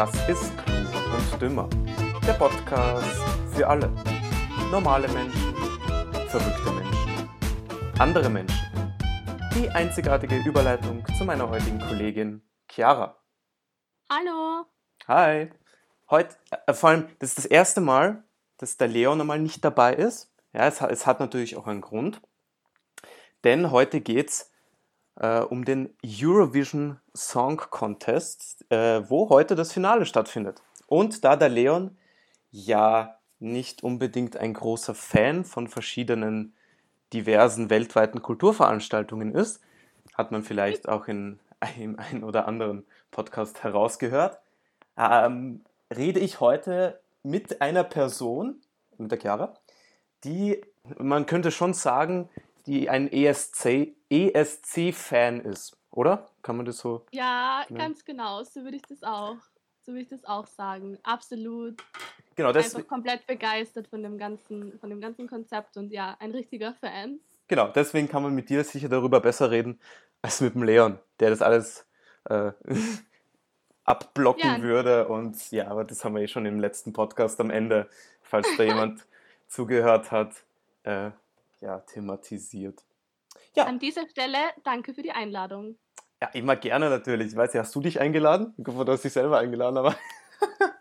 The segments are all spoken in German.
Das ist Klug und Dümmer. Der Podcast für alle. Normale Menschen, verrückte Menschen, andere Menschen. Die einzigartige Überleitung zu meiner heutigen Kollegin Chiara. Hallo. Hi. Heute, äh, vor allem, das ist das erste Mal, dass der Leon nochmal nicht dabei ist. Ja, es, hat- es hat natürlich auch einen Grund. Denn heute geht es äh, um den Eurovision Song Contest, äh, wo heute das Finale stattfindet. Und da der Leon ja nicht unbedingt ein großer Fan von verschiedenen diversen weltweiten Kulturveranstaltungen ist, hat man vielleicht auch in einem ein oder anderen Podcast herausgehört, ähm, rede ich heute mit einer Person, mit der Chiara, die, man könnte schon sagen, die ein E ESC, ESC-Fan ist, oder? Kann man das so? Ja, Ja. ganz genau. So würde ich das auch. So würde ich das auch sagen. Absolut. Genau, das, Einfach komplett begeistert von dem ganzen, von dem ganzen Konzept und ja, ein richtiger Fan. genau, deswegen kann man mit dir sicher darüber besser reden als mit dem Leon, der das alles äh, abblocken Ja. würde. Und ja, aber das haben wir eh schon im letzten Podcast am Ende, falls da jemand zugehört hat, äh, ja, thematisiert. Ja. An dieser Stelle danke für die Einladung. Ja, immer gerne natürlich. Ich weiß ja, hast du dich eingeladen? Ich hoffe, du hast dich selber eingeladen, aber.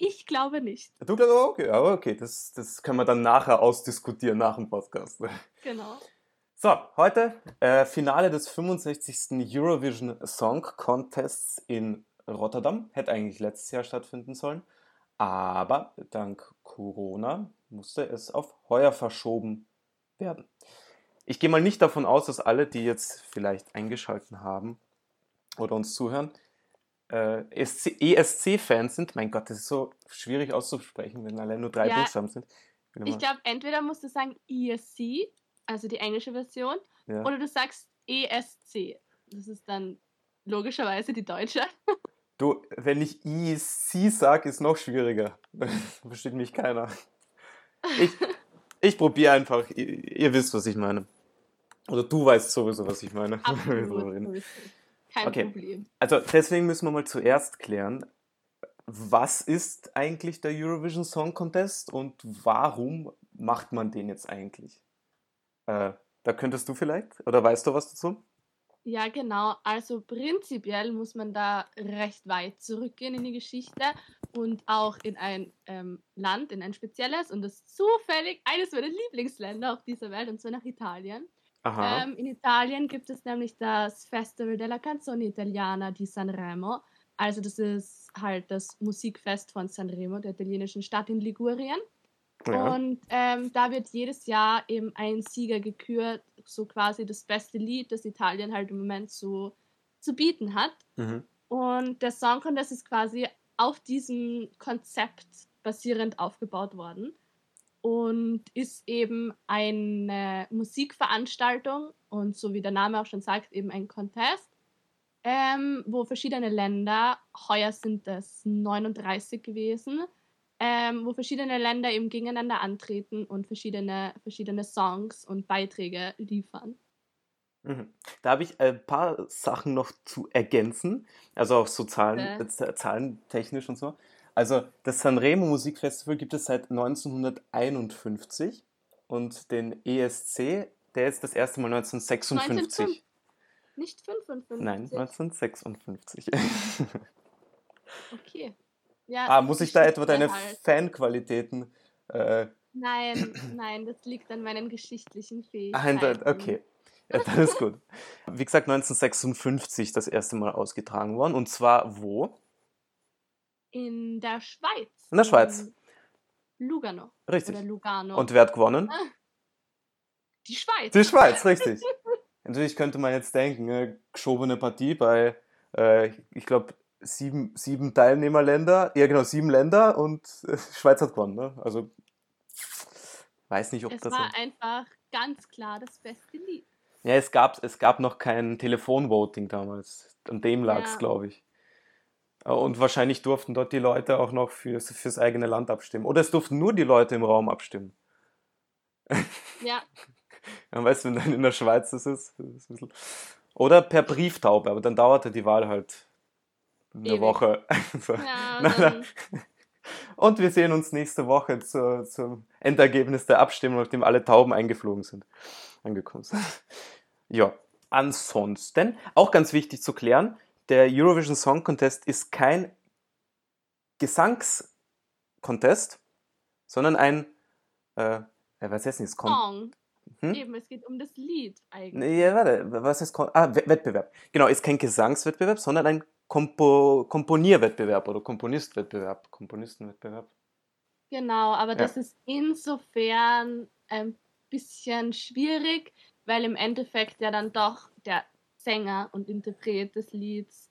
Ich glaube nicht. Du glaubst, oh, okay, aber okay, das, das können wir dann nachher ausdiskutieren, nach dem Podcast. Genau. So, heute äh, Finale des 65. Eurovision Song Contests in Rotterdam. Hätte eigentlich letztes Jahr stattfinden sollen. Aber dank Corona musste es auf heuer verschoben werden. Ich gehe mal nicht davon aus, dass alle, die jetzt vielleicht eingeschalten haben oder uns zuhören, äh, ESC-Fans sind. Mein Gott, das ist so schwierig auszusprechen, wenn allein nur drei Ja. Buchstaben sind. Ich immer- glaube, entweder musst du sagen ESC, also die englische Version, ja. oder du sagst ESC. Das ist dann logischerweise die deutsche. Du, wenn ich IC sage, ist noch schwieriger. Versteht mich keiner. Ich, ich probiere einfach. Ihr, ihr wisst, was ich meine. Oder du weißt sowieso, was ich meine. Absolut. Kein Okay. Problem. Also deswegen müssen wir mal zuerst klären, was ist eigentlich der Eurovision Song Contest und warum macht man den jetzt eigentlich? Äh, da könntest du vielleicht, oder weißt du was dazu? Ja, genau. Also prinzipiell muss man da recht weit zurückgehen in die Geschichte und auch in ein ähm, Land, in ein spezielles und das zufällig eines meiner Lieblingsländer auf dieser Welt und zwar nach Italien. Ähm, in Italien gibt es nämlich das Festival della Canzone Italiana di Sanremo. Also das ist halt das Musikfest von Sanremo, der italienischen Stadt in Ligurien. ja. Und ähm, da wird jedes Jahr eben ein Sieger gekürt, so quasi das beste Lied, das Italien halt im Moment so zu bieten hat. Mhm. Und der Song Contest ist quasi auf diesem Konzept basierend aufgebaut worden und ist eben eine Musikveranstaltung und so wie der Name auch schon sagt, eben ein Contest, ähm, wo verschiedene Länder, heuer sind es 39 gewesen, ähm, wo verschiedene Länder eben gegeneinander antreten und verschiedene, verschiedene Songs und Beiträge liefern. Mhm. Da habe ich ein paar Sachen noch zu ergänzen, also auch so Zahlen, äh, zahlentechnisch und so. Also das Sanremo Musikfestival gibt es seit 1951 und den ESC, der ist das erste Mal 1956. Nicht 55. Nein, 1956. Okay. Ja, ah, muss ich da etwa deine halt. Fanqualitäten äh, Nein, nein, das liegt an meinen geschichtlichen Ah, Fähigkeiten. okay. Ja, dann ist gut. Wie gesagt, 1956 das erste Mal ausgetragen worden. Und zwar wo? In der Schweiz. In der Schweiz. in Lugano. Richtig. Oder Lugano. Und wer hat gewonnen? die Schweiz. Die Schweiz, richtig. Natürlich könnte man jetzt denken, äh, geschobene Partie bei, äh, ich glaube, sieben, sieben Teilnehmerländer. Ja, genau, sieben Länder und äh, Schweiz hat gewonnen. Ne? Also, weiß nicht, ob es das. war einfach ganz klar das beste Lied. Ja, es gab, es gab noch kein Telefonvoting damals. An dem lag es, Ja. glaube ich. Äh, Und wahrscheinlich durften dort die Leute auch noch fürs, fürs eigene Land abstimmen. Oder es durften nur die Leute im Raum abstimmen. Ja, Ja, weißt du, wenn dann in der Schweiz das ist, das ist. Oder per Brieftaube, aber dann dauerte die Wahl halt eine Ewig. Woche. So. Ja, Na, dann, Und wir sehen uns nächste Woche zu, zum Endergebnis der Abstimmung, nachdem alle Tauben eingeflogen sind, angekommen sind. Ja, ansonsten, auch ganz wichtig zu klären, der Eurovision Song Contest ist kein Gesangscontest, sondern ein, äh, was heißt denn jetzt? Song. Hm? Eben, es geht um das Lied eigentlich. Ja, warte, was heißt Kon ah, We- Wettbewerb? Genau, ist kein Gesangswettbewerb, sondern ein Kompo Komponierwettbewerb oder Komponistwettbewerb, Komponistenwettbewerb. Genau, aber Ja. das ist insofern ein bisschen schwierig, weil im Endeffekt ja dann doch der Sänger und Interpret des Lieds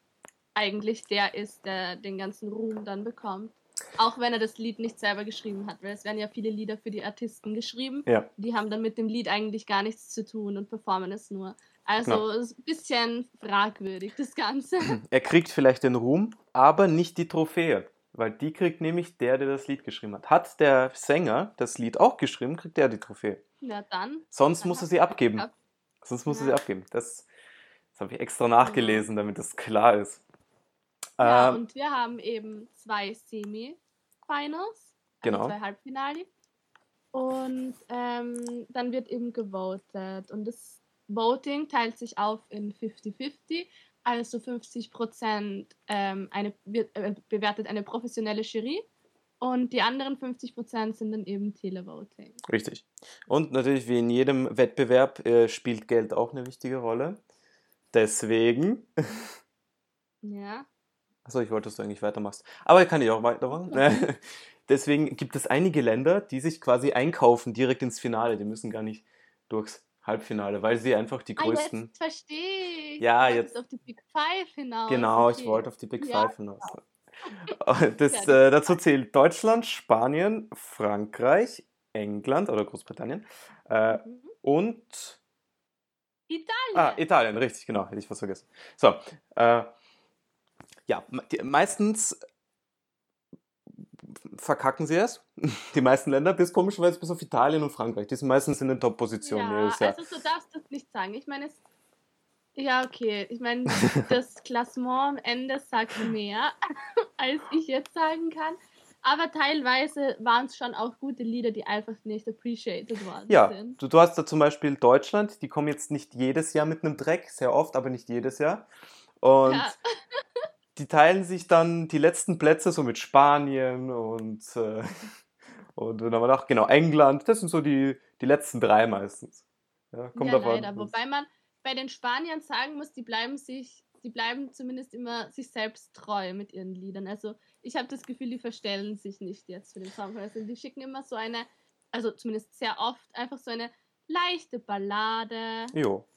eigentlich der ist, der den ganzen Ruhm dann bekommt. Auch wenn er das Lied nicht selber geschrieben hat, weil es werden ja viele Lieder für die Artisten geschrieben. Ja. Die haben dann mit dem Lied eigentlich gar nichts zu tun und performen es nur. Also Genau. ein bisschen fragwürdig, das Ganze. Er kriegt vielleicht den Ruhm, aber nicht die Trophäe, weil die kriegt nämlich der, der das Lied geschrieben hat. Hat der Sänger das Lied auch geschrieben, kriegt er die Trophäe. Na dann. Sonst Dann muss er sie er abgeben. gehabt. Sonst muss er Ja. sie abgeben. Das, das habe ich extra nachgelesen, damit das klar ist. Ja, Ähm, und wir haben eben zwei Semi-Finals, Genau. also zwei Halbfinale. Und ähm, dann wird eben gewotet. Und das Voting teilt sich auf in 50-50. Also 50 Prozent ähm, eine, wird, äh, bewertet eine professionelle Jury und die anderen 50 Prozent sind dann eben Televoting. Richtig. Und natürlich, wie in jedem Wettbewerb, äh, spielt Geld auch eine wichtige Rolle. Deswegen. Ja. Achso, ich wollte, dass du eigentlich weitermachst. Aber kann ich auch weitermachen. Deswegen gibt es einige Länder, die sich quasi einkaufen direkt ins Finale. Die müssen gar nicht durchs Halbfinale, weil sie einfach die Ah, größten. jetzt verstehe ich. Ja, jetzt- auf die Big Five hinaus. Genau, ich okay. wollte auf die Big Ja, Five hinaus. Das, äh, dazu zählt Deutschland, Spanien, Frankreich, England oder Großbritannien äh, Mhm. und Italien. Ah, Italien, richtig, genau, hätte ich was vergessen. So, äh, ja, die, meistens verkacken sie es, die meisten Länder, bis komischerweise bis auf Italien und Frankreich. Die sind meistens in den Top-Positionen ja, jedes Jahr. also so darfst du es nicht sagen. Ich meine, es. Ja, okay. Ich meine, das Klassement am Ende sagt mehr, als ich jetzt sagen kann. Aber teilweise waren es schon auch gute Lieder, die einfach nicht appreciated worden Ja, sind. du, du hast da zum Beispiel Deutschland, die kommen jetzt nicht jedes Jahr mit einem Dreck, sehr oft, aber nicht jedes Jahr. Und Ja. Die teilen sich dann die letzten Plätze so mit Spanien und, äh, und dann haben genau, England, das sind so die, die letzten drei meistens. Ja, kommt ja, davon. leider. Wobei man bei den Spaniern sagen muss, die bleiben sich, die bleiben zumindest immer sich selbst treu mit ihren Liedern. Also ich habe das Gefühl, die verstellen sich nicht jetzt für den Song. Also die schicken immer so eine, also zumindest sehr oft, einfach so eine leichte Ballade Jo.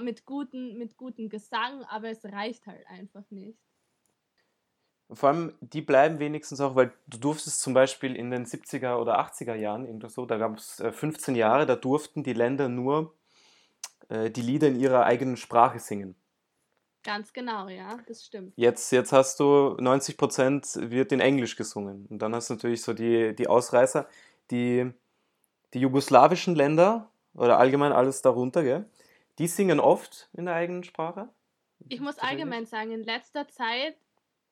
mit guten, mit guten Gesang, aber es reicht halt einfach nicht. Vor allem, die bleiben wenigstens auch, weil du durftest zum Beispiel in den 70er oder 80er Jahren, irgendwas so, da gab es äh, 15 Jahre, da durften die Länder nur äh, die Lieder in ihrer eigenen Sprache singen. Ganz genau, ja, das stimmt. Jetzt, jetzt hast du 90% wird in Englisch gesungen. Und dann hast du natürlich so die, die Ausreißer, die, die jugoslawischen Länder oder allgemein alles darunter, gell? Die singen oft in der eigenen Sprache. Ich muss allgemein sagen, in letzter Zeit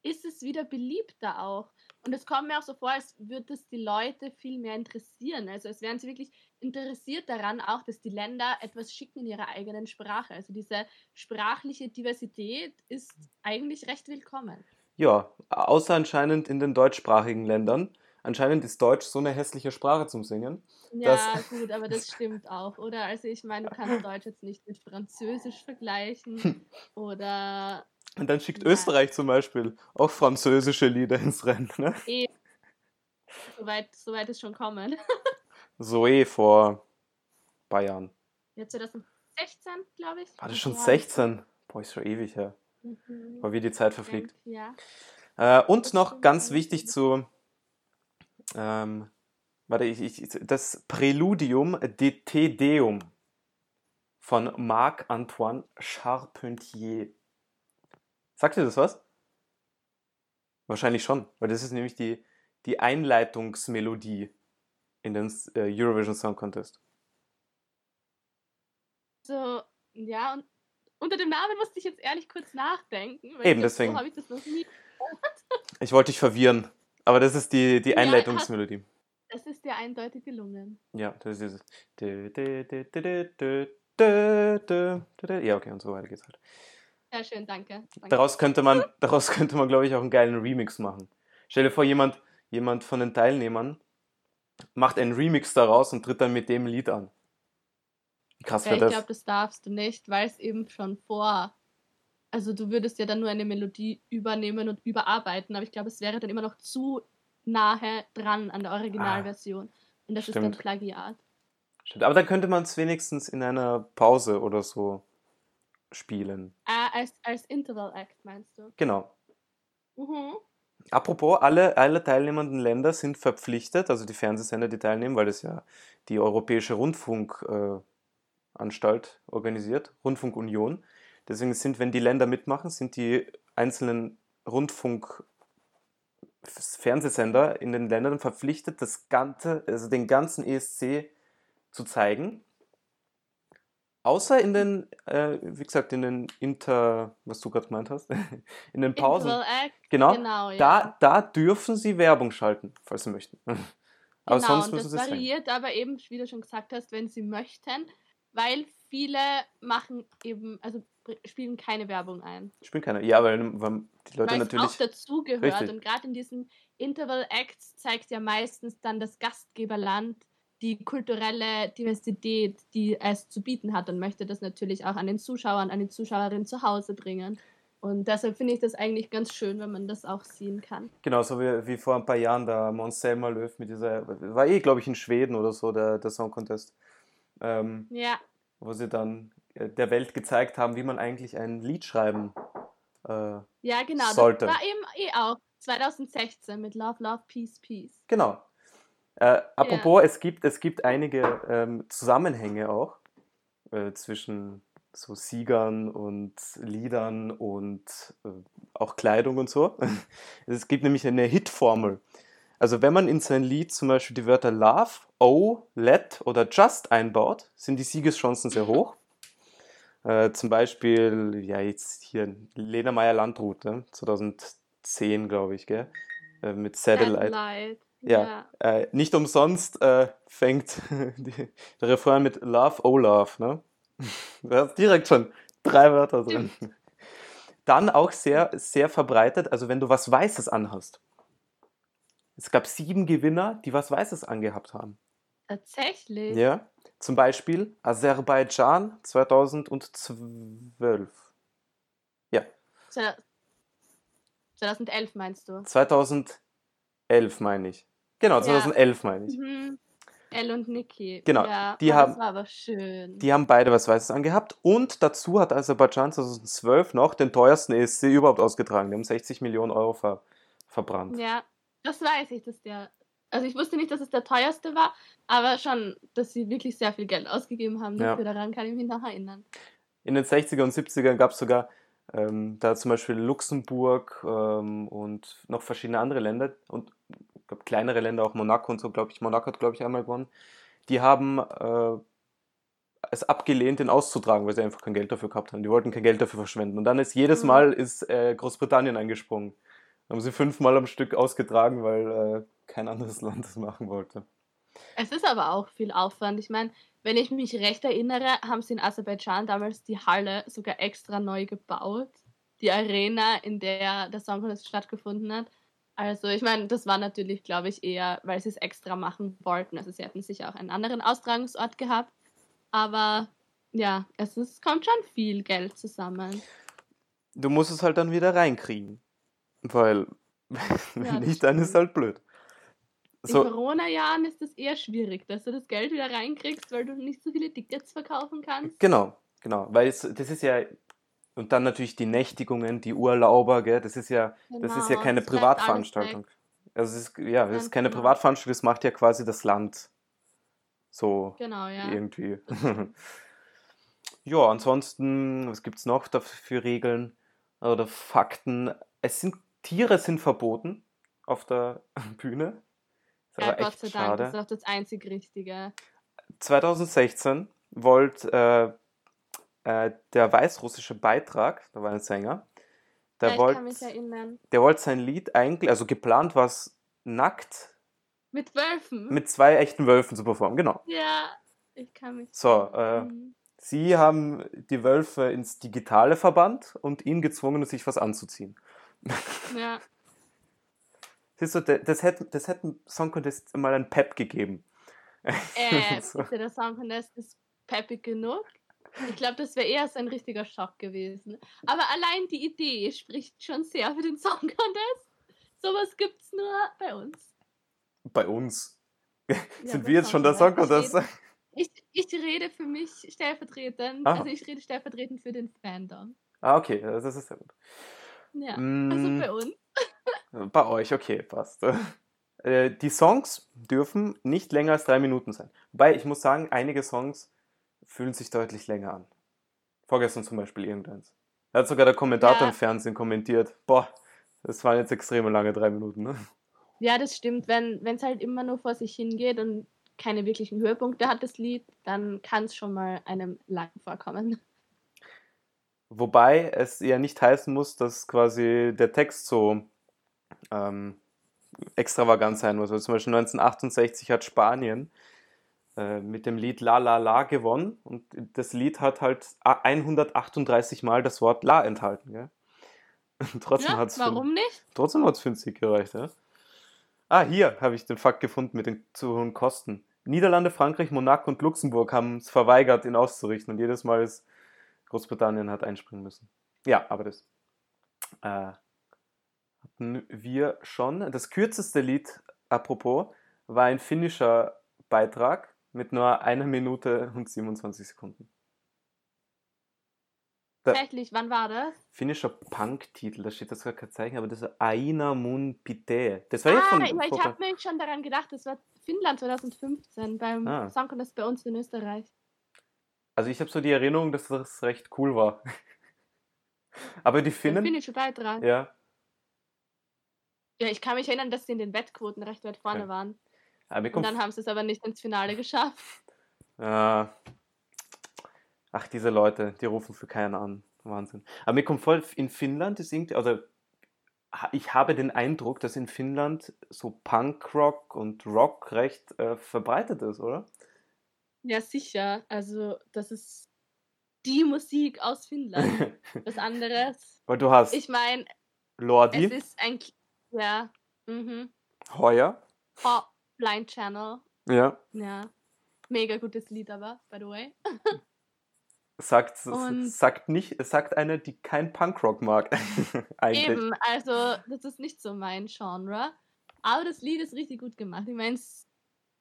ist es wieder beliebter auch. Und es kommt mir auch so vor, als würde es die Leute viel mehr interessieren. Also es wären sie wirklich interessiert daran, auch, dass die Länder etwas schicken in ihrer eigenen Sprache. Also diese sprachliche Diversität ist eigentlich recht willkommen. Ja, außer anscheinend in den deutschsprachigen Ländern. Anscheinend ist Deutsch so eine hässliche Sprache zum Singen. Ja, gut, aber das stimmt auch, oder? Also ich meine, du kannst Deutsch jetzt nicht mit Französisch vergleichen oder Und dann schickt Ja. Österreich zum Beispiel auch französische Lieder ins Rennen. Ne? eh soweit, soweit es schon kommen. So eh vor Jahren. Ja, 2016, glaube ich. War das schon Ja. 16? Boah, ist schon ewig her. Mhm. Boah, wie die Zeit verfliegt. Ja. Äh, und noch ganz wichtig zu, ähm, warte, ich, ich, das Präludium de Te Deum von Marc-Antoine Charpentier. Sagt dir das was? Wahrscheinlich schon, weil das ist nämlich die, die Einleitungsmelodie in den äh, Eurovision Song Contest. So, ja, und unter dem Namen musste ich jetzt ehrlich kurz nachdenken. Eben, ich deswegen. So ich, das noch nie ich wollte dich verwirren, aber das ist die, die Einleitungsmelodie. Ja, das ist dir eindeutig gelungen. Ja, das ist es. Ja, okay, und so weiter geht's halt. Sehr schön, danke. danke. Daraus könnte man, daraus könnte man, glaube ich, auch einen geilen Remix machen. Stell dir vor, jemand, jemand von den Teilnehmern macht einen Remix daraus und tritt dann mit dem Lied an. Wie krass Ja, wäre ich das? glaube, das darfst du nicht, weil es eben schon vor. Also du würdest ja dann nur eine Melodie übernehmen und überarbeiten, aber ich glaube, es wäre dann immer noch zu nahe dran an der Originalversion. und das ist dann Ah, stimmt. Plagiat. Stimmt. Aber dann könnte man es wenigstens in einer Pause oder so spielen. Ah, als, als Interval Act meinst du? Genau. Mhm. Apropos, alle, alle teilnehmenden Länder sind verpflichtet, also die Fernsehsender, die teilnehmen, weil das ja die Europäische Rundfunkanstalt äh, organisiert, Rundfunkunion. Deswegen sind, wenn die Länder mitmachen, sind die einzelnen Rundfunk-Fernsehsender in den Ländern verpflichtet, das Ganze, also den ganzen ESC zu zeigen. Außer in den, äh, wie gesagt, in den Inter, was du gerade gemeint hast, in den Pausen. Interval Act. Genau, Genau, ja. Da, da dürfen sie Werbung schalten, falls sie möchten. Aber genau, sonst und müssen das sie variiert aber eben, wie du schon gesagt hast, wenn sie möchten, weil viele machen eben, also spielen keine Werbung ein. Spielt keiner. Ja, weil, weil die Leute weil natürlich. auch dazugehört. Und gerade in diesen Interval Acts zeigt ja meistens dann das Gastgeberland die kulturelle Diversität, die es zu bieten hat und möchte das natürlich auch an den Zuschauern, an die Zuschauerinnen zu Hause bringen. Und deshalb finde ich das eigentlich ganz schön, wenn man das auch sehen kann. Genau, so wie, wie vor ein paar Jahren da Mons Selma Löw mit dieser. War eh, glaube ich, in Schweden oder so, der, der Song Contest. Ähm, Ja, wo sie dann äh, der Welt gezeigt haben, wie man eigentlich ein Lied schreiben. Äh, ja genau. Sollte. Das war eben eh auch 2016 mit Love, Love, Peace, Peace. genau. Äh, apropos, es, gibt, es gibt einige ähm, Zusammenhänge auch äh, zwischen so Siegern und Liedern und äh, auch Kleidung und so. Es gibt nämlich eine Hitformel. Also wenn man in sein Lied zum Beispiel die Wörter Love, Oh, Let oder Just einbaut, sind die Siegeschancen sehr hoch. Äh, zum Beispiel, ja jetzt hier Lena Meyer-Landrut, ne? 2010 glaube ich, gell? Äh, mit Satellite. Satellite. Ja. Äh, nicht umsonst äh, fängt die, der Refrain mit Love, oh Love, ne? Da hast direkt schon drei Wörter drin. Dann auch sehr, sehr verbreitet, also wenn du was Weißes anhast. Es gab sieben Gewinner, die was Weißes angehabt haben. Tatsächlich. Ja. Zum Beispiel Aserbaidschan 2012. Ja, 2011 meinst du? 2011 meine ich. Genau, Ja. 2011 meine ich. Mhm. Elle und Niki. Genau, Ja, die haben- Das war aber schön. Die haben beide was Weißes angehabt und dazu hat Aserbaidschan 2012 noch den teuersten ESC überhaupt ausgetragen. Die haben 60 Millionen Euro ver verbrannt. Ja, das weiß ich, dass der. Also ich wusste nicht, dass es der teuerste war, aber schon, dass sie wirklich sehr viel Geld ausgegeben haben Ja. dafür. Daran kann ich mich noch erinnern. In den 60er und 70ern gab es sogar ähm, da zum Beispiel Luxemburg ähm, und noch verschiedene andere Länder und ich glaub, kleinere Länder, auch Monaco und so, glaube ich. Monaco hat, glaube ich, einmal gewonnen. Die haben äh, es abgelehnt, den auszutragen, weil sie einfach kein Geld dafür gehabt haben. Die wollten kein Geld dafür verschwenden. Und dann ist jedes Mhm. Mal ist äh, Großbritannien eingesprungen. Haben sie fünfmal am Stück ausgetragen, weil äh, kein anderes Land das machen wollte. Es ist aber auch viel Aufwand. Ich meine, wenn ich mich recht erinnere, haben sie in Aserbaidschan damals die Halle sogar extra neu gebaut. Die Arena, in der der Song Contest stattgefunden hat. Also ich meine, das war natürlich, glaube ich, eher, weil sie es extra machen wollten. Also sie hätten sicher auch einen anderen Austragungsort gehabt. Aber ja, es ist, kommt schon viel Geld zusammen. Du musst es halt dann wieder reinkriegen. Weil, wenn Ja, nicht, dann ist halt blöd. In So, Corona-Jahren ist es eher schwierig, dass du das Geld wieder reinkriegst, weil du nicht so viele Tickets verkaufen kannst. Genau, genau. Weil es, das ist ja, und dann natürlich die Nächtigungen, die Urlauber, gell, das ist ja, das ist ja Genau, keine Privatveranstaltung. Also es ist, ja, das ist keine genau. Privatveranstaltung, das macht ja quasi das Land. So Genau, ja. irgendwie. ja, ansonsten, was gibt es noch dafür für Regeln oder Fakten? Es sind, Tiere sind verboten auf der Bühne. Ist Ja, aber Gott echt sei Dank, schade. das ist auch das einzig Richtige. 2016 wollte äh, äh, der weißrussische Beitrag, da war ein Sänger, der ja, wollte der wollte sein Lied eigentlich, also geplant war es nackt Mit Wölfen. mit zwei echten Wölfen zu performen, genau. ja, ich kann mich. So, äh, sie haben die Wölfe ins Digitale verbannt und ihn gezwungen, sich was anzuziehen. Ja. Siehst du, das hätte das hätte Song Contest mal ein Pep gegeben. Äh, So. der Song Contest ist peppig genug. Ich glaube, das wäre eher so ein richtiger Schock gewesen. Aber allein die Idee spricht schon sehr für den Song Contest. Sowas gibt's nur bei uns. Bei uns. Ja, Sind wir jetzt schon der Song Contest. Contest? Ich, ich rede für mich stellvertretend, Ah. also ich rede stellvertretend für den Fandom. Ah, okay, das ist sehr gut. Ja, Mm, also bei uns. Bei euch, okay, passt. Äh, Die Songs dürfen nicht länger als drei Minuten sein. Wobei, ich muss sagen, einige Songs fühlen sich deutlich länger an. Vorgestern zum Beispiel irgendeins. Da hat sogar der Kommentator Ja. im Fernsehen kommentiert. Boah, das waren jetzt extrem lange drei Minuten. Ne? Ja, das stimmt. Wenn es halt immer nur vor sich hingeht und keine wirklichen Höhepunkte hat, das Lied, dann kann es schon mal einem lang vorkommen. Wobei es ja nicht heißen muss, dass quasi der Text so ähm, extravagant sein muss. Also zum Beispiel 1968 hat Spanien mit dem Lied La La La gewonnen und das Lied hat halt a- 138 Mal das Wort La enthalten. Gell? Und trotzdem Ja, hat es für, warum nicht? trotzdem hat's für einen Sieg gereicht. Ja? Ah, hier habe ich den Fakt gefunden mit den zu hohen Kosten. Niederlande, Frankreich, Monaco und Luxemburg haben es verweigert, ihn auszurichten. Und jedes Mal ist Großbritannien hat einspringen müssen. Ja, aber das äh, hatten wir schon. Das kürzeste Lied, apropos, war ein finnischer Beitrag mit nur einer Minute und 27 Sekunden. Da- Tatsächlich, wann war das? Finnischer Punk-Titel, da steht das gar kein Zeichen, aber das ist Aina Mun Pite. Das war Ah, von. ja, ich vor- habe mir schon daran gedacht, das war Finnland 2015 beim Ah. Song Contest bei uns in Österreich. also ich habe so die Erinnerung, dass das recht cool war. aber die Der Finnen. finnische Beitrag. Ja, Ja, ich kann mich erinnern, dass sie in den Wettquoten recht weit vorne Ja. waren. Mir Und dann haben sie es aber nicht ins Finale geschafft. Äh, ach, diese Leute, die rufen für keinen an. Wahnsinn. Aber mir kommt voll, in Finnland ist irgendwie, also ich habe den Eindruck, dass in Finnland so Punkrock und Rock recht äh, verbreitet ist, oder? Ja, sicher. Also, das ist die Musik aus Finnland. Was anderes. Weil du hast Ich meine, Lordi, es ist ein. Ja. Mhm. Heuer, Oh, Blind Channel. ja, Ja. Mega gutes Lied aber, by the way. sagt, Und- sagt nicht, sagt eine, die kein Punkrock mag. Eigentlich. Eben, also das ist nicht so mein Genre. Aber das Lied ist richtig gut gemacht. Ich meine, es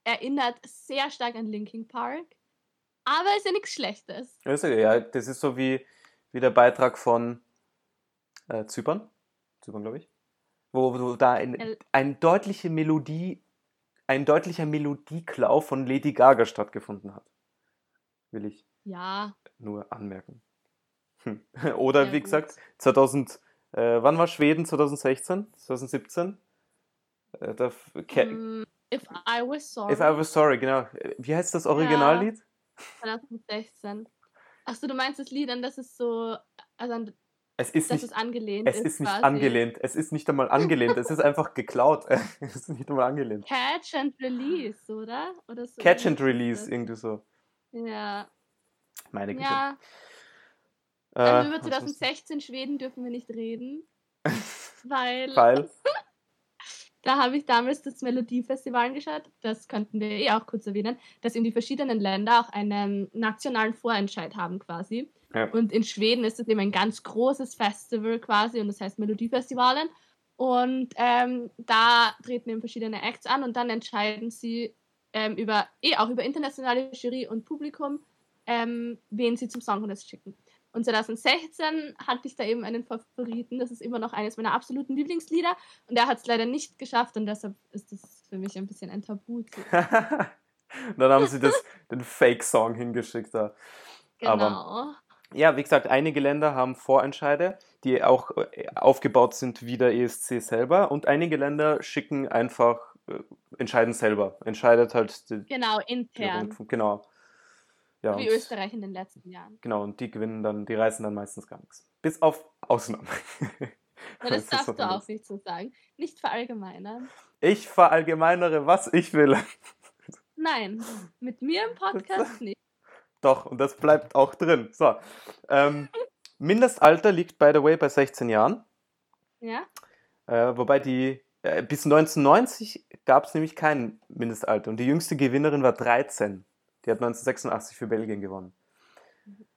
erinnert sehr stark an Linkin Park. Aber ist ja nichts Schlechtes. Also, ja, das ist so wie, wie der Beitrag von äh, Zypern, Zypern glaube ich, wo, wo da ein, El- ein deutliche Melodie, ein deutlicher Melodieklau von Lady Gaga stattgefunden hat. Will ich Ja, nur anmerken. Hm. Oder Ja, wie gut. gesagt, 2000, äh, wann war Schweden? 2016? 2017? Äh, da, Ke- mm, If I Was Sorry. If I Was Sorry, genau. Äh, Wie heißt das Originallied? 2016. Achso, du meinst das Lied, an das ist so, also an Es ist das nicht ist angelehnt Es ist nicht quasi. angelehnt. Es ist nicht einmal angelehnt. es ist einfach geklaut. es ist nicht einmal angelehnt. Catch and Release, oder? oder so Catch and ist Release, das. irgendwie so. Ja, Meine Güte. ja. Äh, Also über was muss- 2016 Schweden dürfen wir nicht reden, weil Weil, da habe ich damals das Melodiefestival angeschaut. Das könnten wir eh auch kurz erwähnen, dass eben die verschiedenen Länder auch einen nationalen Vorentscheid haben quasi. Ja. Und in Schweden ist es eben ein ganz großes Festival quasi und das heißt Melodiefestivalen. Und ähm, da treten eben verschiedene Acts an und dann entscheiden sie ähm, über, eh auch über internationale Jury und Publikum, ähm, wen sie zum Song Contest schicken. Und 2016 hatte ich da eben einen Favoriten. Das ist immer noch eines meiner absoluten Lieblingslieder. Und er hat es leider nicht geschafft und deshalb ist das für mich ein bisschen ein Tabu. dann haben sie das, den Fake-Song hingeschickt da. Aber- Genau. Ja, wie gesagt, einige Länder haben Vorentscheide, die auch äh, aufgebaut sind wie der ESC selber. Und einige Länder schicken einfach, äh, entscheiden selber. Entscheidet halt die, Genau, die intern. Rundfunk. Genau. Ja, Wie Österreich in den letzten Jahren. Genau, und die gewinnen dann, die reißen dann meistens gar nichts. Bis auf Ausnahmen. das, das darfst du auch nicht so sagen. Nicht verallgemeinern. Ich verallgemeinere, was ich will. Nein, mit mir im Podcast nicht. Doch, und das bleibt auch drin. So. Ähm, Mindestalter liegt, by the way, bei 16 Jahren. Ja. Äh, wobei die, äh, bis 1990 gab es nämlich kein Mindestalter. Und die jüngste Gewinnerin war 13. Die hat 1986 für Belgien gewonnen.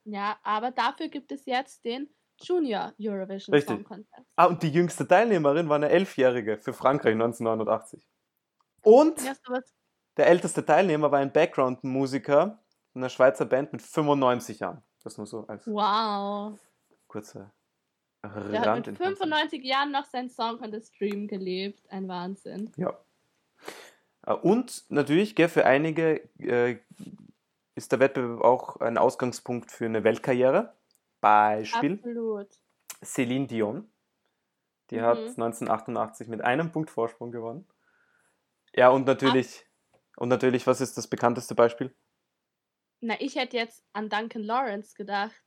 Ja, aber dafür gibt es jetzt den Junior Eurovision Richtig. Song Contest. Ah, und die jüngste Teilnehmerin war eine Elfjährige für Frankreich 1989. Und ja, der älteste Teilnehmer war ein Background-Musiker einer Schweizer Band mit 95 Jahren. Das nur so als wow. kurze Der hat mit 95 Jahren noch seinen Song Contest Stream gelebt. Ein Wahnsinn. Ja. Äh, und natürlich, gell, für einige äh, ist der Wettbewerb auch ein Ausgangspunkt für eine Weltkarriere. Beispiel Absolut. Celine Dion. Die mhm. hat 1988 mit einem Punkt Vorsprung gewonnen. Ja, und natürlich, Ach. und natürlich, was ist das bekannteste Beispiel? Na, ich hätte jetzt an Duncan Lawrence gedacht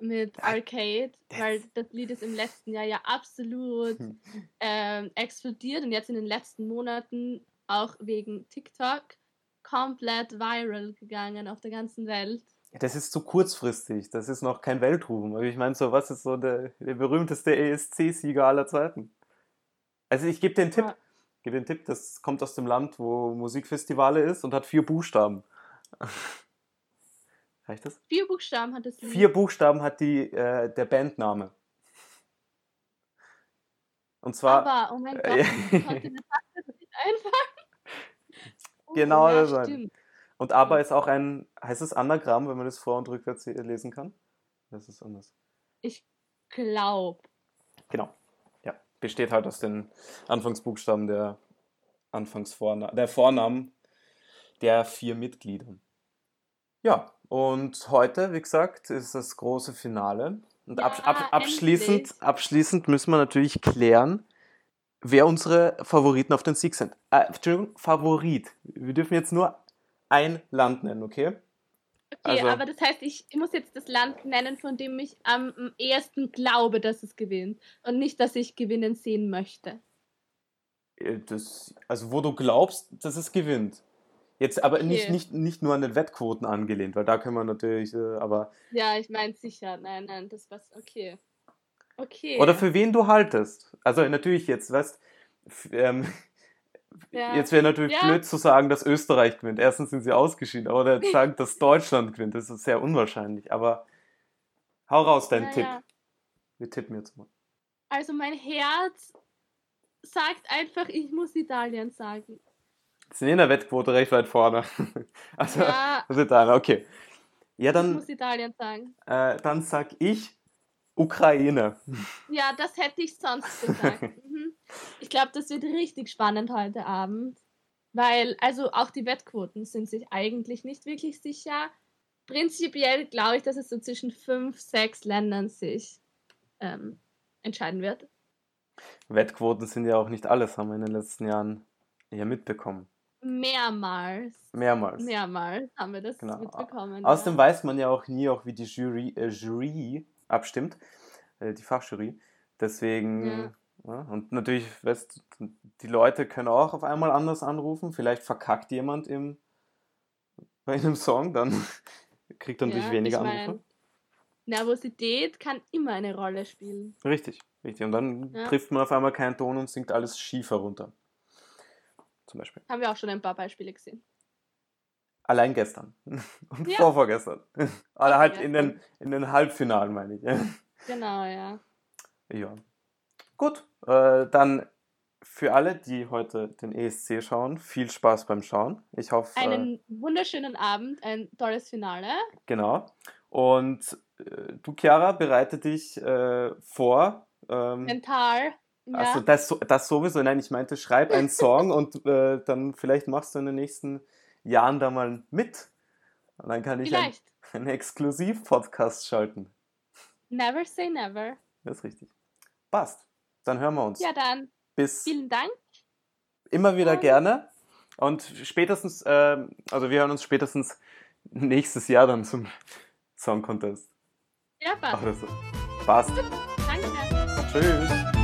mit Arcade, weil das Lied ist im letzten Jahr ja absolut ähm, explodiert und jetzt in den letzten Monaten auch wegen TikTok komplett viral gegangen auf der ganzen Welt. Das ist zu kurzfristig, das ist noch kein Weltruhm. Aber ich meine, so was ist so der, der berühmteste ESC-Sieger aller Zeiten? Also ich gebe den Tipp, ja. gebe den Tipp, das kommt aus dem Land, wo Musikfestivale ist und hat vier Buchstaben. Reicht das? Vier Buchstaben hat es. Vier Buchstaben hat die, äh, der Bandname. Und zwar. Aber, oh mein Gott, ich konnte eine Taste nicht einfallen. Oh, genau ja, das stimmt. Und aber ist auch ein, heißt es Anagramm, wenn man das vor- und rückwärts lesen kann? Das ist anders. Ich glaube. Genau. Ja. Besteht halt aus den Anfangsbuchstaben der Anfangsvorna der Vornamen der vier Mitglieder. Ja, und heute, wie gesagt, ist das große Finale. Und ja, ab, ab, abschließend, abschließend müssen wir natürlich klären, wer unsere Favoriten auf den Sieg sind. Äh, Entschuldigung, Favorit. Wir dürfen jetzt nur ein Land nennen, okay? Okay, also, aber das heißt, ich muss jetzt das Land nennen, von dem ich am ehesten glaube, dass es gewinnt. Und nicht, dass ich gewinnen sehen möchte. Äh, das, also, wo du glaubst, dass es gewinnt. Jetzt aber okay. nicht, nicht, nicht nur an den Wettquoten angelehnt, weil da können wir natürlich, äh, aber. Ja, ich meine sicher, nein, nein, das war okay. Okay. Oder für wen du haltest. Also natürlich jetzt, weißt ähm, ja. jetzt wäre natürlich ja. blöd zu sagen, dass Österreich gewinnt. Erstens sind sie ausgeschieden, oder sagen, dass Deutschland gewinnt. Das ist sehr unwahrscheinlich. Aber hau raus deinen ja, Tipp. Wir tippen jetzt mal. Also mein Herz sagt einfach, ich muss Italien sagen sind in der Wettquote recht weit vorne. also, ja. also Italien, okay. Ja, dann. Ich muss Italien sagen. Äh, dann sag ich Ukraine. Ja, das hätte ich sonst gesagt. mhm. Ich glaube, das wird richtig spannend heute Abend. Weil, also auch die Wettquoten sind sich eigentlich nicht wirklich sicher. Prinzipiell glaube ich, dass es so zwischen fünf, sechs Ländern sich ähm, entscheiden wird. Wettquoten sind ja auch nicht alles, haben wir in den letzten Jahren ja mitbekommen. Mehrmals. Mehrmals. Mehrmals haben wir das genau. mitbekommen. Außerdem ja. weiß man ja auch nie, auch wie die Jury, äh, Jury abstimmt, äh, die Fachjury. Deswegen, ja. Ja, und natürlich, weißt die Leute können auch auf einmal anders anrufen. Vielleicht verkackt jemand im, bei einem Song, dann kriegt er natürlich weniger ich mein, Anrufe. Nervosität kann immer eine Rolle spielen. Richtig, richtig. Und dann trifft man auf einmal keinen Ton und singt alles schief herunter zum Beispiel. Haben wir auch schon ein paar Beispiele gesehen. Allein gestern. Und ja. vorvorgestern. Oder halt in den, in den Halbfinalen, meine ich. Genau, ja. Ja. Gut, äh, dann für alle, die heute den ESC schauen, viel Spaß beim Schauen. Ich hoffe. Einen äh, wunderschönen Abend, ein tolles Finale. Genau. Und äh, du, Chiara, bereite dich äh, vor. Ähm, Mental. Ja. Also das, das sowieso, nein, ich meinte, schreib einen Song und äh, dann vielleicht machst du in den nächsten Jahren da mal mit. Und dann kann ich einen, einen Exklusiv-Podcast schalten. Never say never. Das ist richtig. Passt. Dann hören wir uns. Ja, dann. Bis. Vielen Dank. Immer wieder und gerne. Und spätestens, äh, also wir hören uns spätestens nächstes Jahr dann zum Song Contest. Ja, passt. So. Passt. Danke. Tschüss.